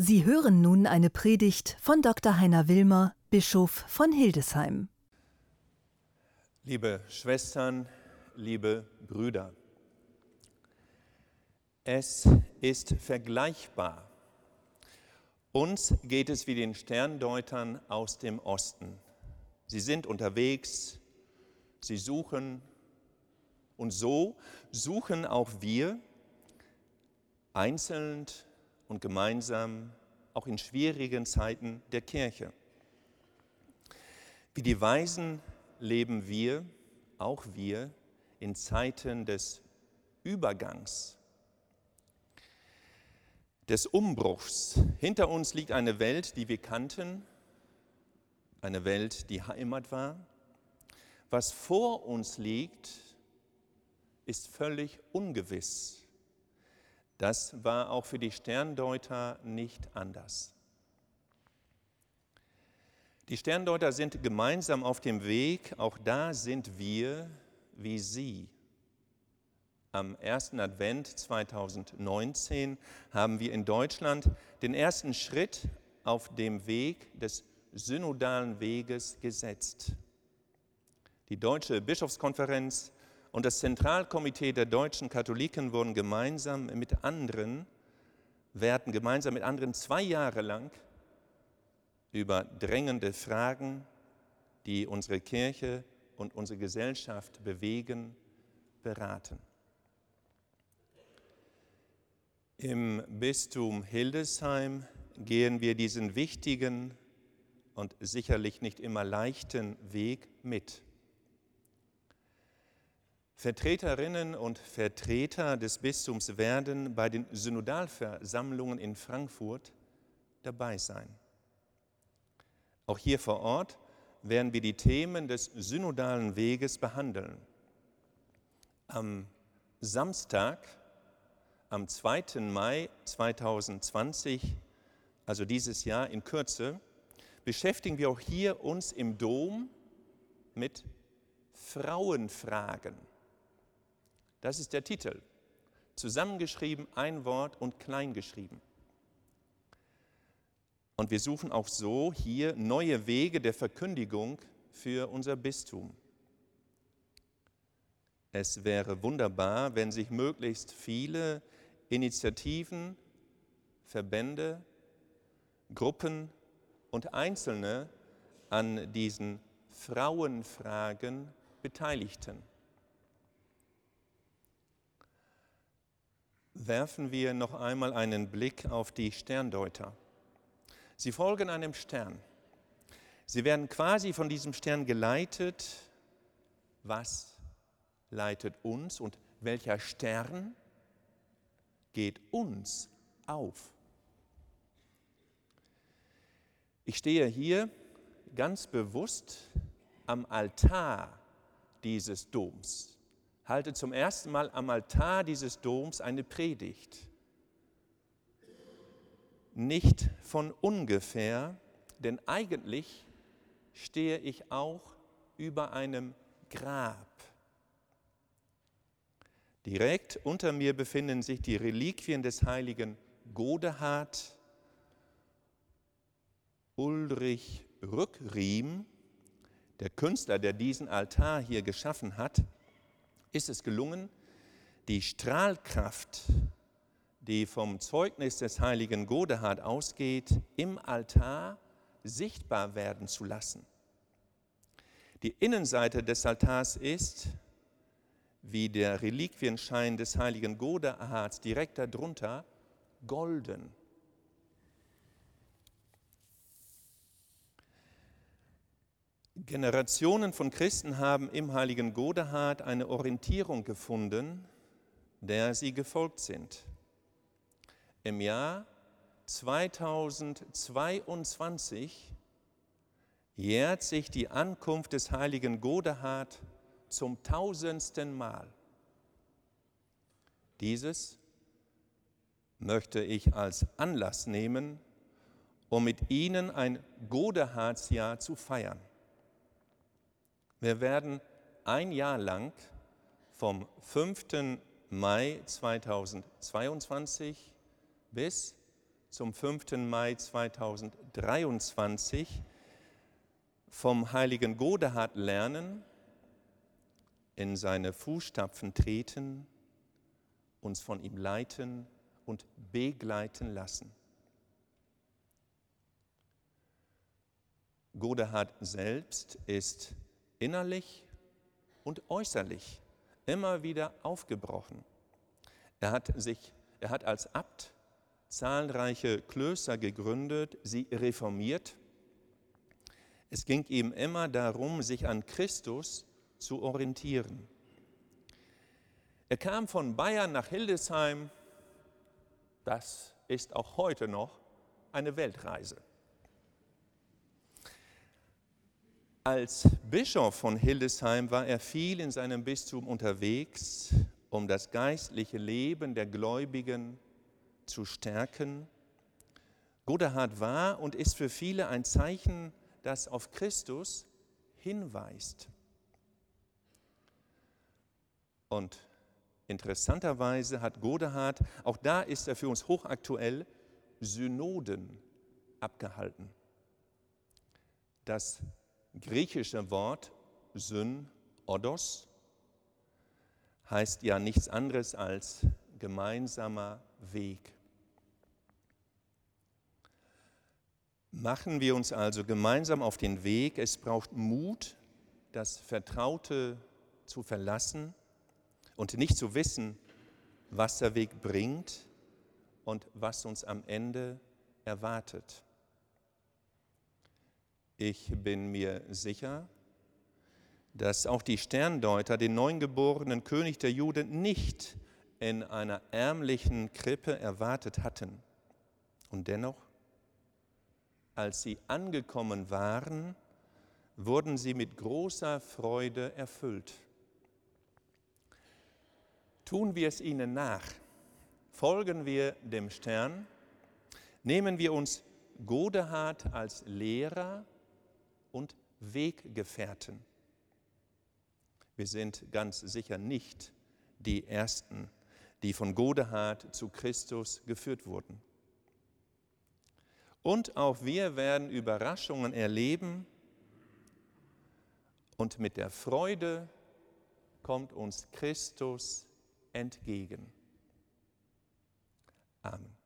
Sie hören nun eine Predigt von Dr. Heiner Wilmer, Bischof von Hildesheim. Liebe Schwestern, liebe Brüder, es ist vergleichbar. Uns geht es wie den Sterndeutern aus dem Osten. Sie sind unterwegs, sie suchen und so suchen auch wir einzeln und gemeinsam auch in schwierigen Zeiten der Kirche. Wie die Weisen leben wir, auch wir, in Zeiten des Übergangs, des Umbruchs. Hinter uns liegt eine Welt, die wir kannten, eine Welt, die Heimat war. Was vor uns liegt, ist völlig ungewiss. Das war auch für die Sterndeuter nicht anders. Die Sterndeuter sind gemeinsam auf dem Weg, auch da sind wir wie sie. Am ersten Advent 2019 haben wir in Deutschland den ersten Schritt auf dem Weg des synodalen Weges gesetzt. Die Deutsche Bischofskonferenz und das Zentralkomitee der deutschen Katholiken wurden gemeinsam mit anderen, werden gemeinsam mit anderen zwei Jahre lang über drängende Fragen, die unsere Kirche und unsere Gesellschaft bewegen, beraten. Im Bistum Hildesheim gehen wir diesen wichtigen und sicherlich nicht immer leichten Weg mit. Vertreterinnen und Vertreter des Bistums werden bei den Synodalversammlungen in Frankfurt dabei sein. Auch hier vor Ort werden wir die Themen des synodalen Weges behandeln. Am Samstag, am 2. Mai 2020, also dieses Jahr in Kürze, beschäftigen wir auch hier uns im Dom mit Frauenfragen. Das ist der Titel. Zusammengeschrieben, ein Wort und klein geschrieben. Und wir suchen auch so hier neue Wege der Verkündigung für unser Bistum. Es wäre wunderbar, wenn sich möglichst viele Initiativen, Verbände, Gruppen und Einzelne an diesen Frauenfragen beteiligten. Werfen wir noch einmal einen Blick auf die Sterndeuter. Sie folgen einem Stern. Sie werden quasi von diesem Stern geleitet. Was leitet uns und welcher Stern geht uns auf? Ich stehe hier ganz bewusst am Altar dieses Doms halte zum ersten Mal am Altar dieses Doms eine Predigt. Nicht von ungefähr, denn eigentlich stehe ich auch über einem Grab. Direkt unter mir befinden sich die Reliquien des heiligen Godehard, Ulrich Rückriem, der Künstler, der diesen Altar hier geschaffen hat, ist es gelungen, die Strahlkraft, die vom Zeugnis des heiligen Godehard ausgeht, im Altar sichtbar werden zu lassen. Die Innenseite des Altars ist, wie der Reliquienschein des heiligen Godehards direkt darunter, golden. Generationen von Christen haben im heiligen Godehard eine Orientierung gefunden, der sie gefolgt sind. Im Jahr 2022 jährt sich die Ankunft des heiligen Godehard zum tausendsten Mal. Dieses möchte ich als Anlass nehmen, um mit Ihnen ein Godehardsjahr zu feiern. Wir werden ein Jahr lang vom 5. Mai 2022 bis zum 5. Mai 2023 vom heiligen Godehard lernen, in seine Fußstapfen treten, uns von ihm leiten und begleiten lassen. Godehard selbst ist innerlich und äußerlich immer wieder aufgebrochen. Er hat, sich, er hat als Abt zahlreiche Klöster gegründet, sie reformiert. Es ging ihm immer darum, sich an Christus zu orientieren. Er kam von Bayern nach Hildesheim. Das ist auch heute noch eine Weltreise. Als Bischof von Hildesheim war er viel in seinem Bistum unterwegs, um das geistliche Leben der Gläubigen zu stärken. Godehard war und ist für viele ein Zeichen, das auf Christus hinweist. Und interessanterweise hat Godehard, auch da ist er für uns hochaktuell, Synoden abgehalten. Das griechische Wort Syn, Odos, heißt ja nichts anderes als gemeinsamer Weg. Machen wir uns also gemeinsam auf den Weg. Es braucht Mut, das Vertraute zu verlassen und nicht zu wissen, was der Weg bringt und was uns am Ende erwartet. Ich bin mir sicher, dass auch die Sterndeuter den neungeborenen König der Juden nicht in einer ärmlichen Krippe erwartet hatten. Und dennoch, als sie angekommen waren, wurden sie mit großer Freude erfüllt. Tun wir es ihnen nach, folgen wir dem Stern, nehmen wir uns Godehard als Lehrer und Weggefährten. Wir sind ganz sicher nicht die Ersten, die von Godehard zu Christus geführt wurden. Und auch wir werden Überraschungen erleben und mit der Freude kommt uns Christus entgegen. Amen.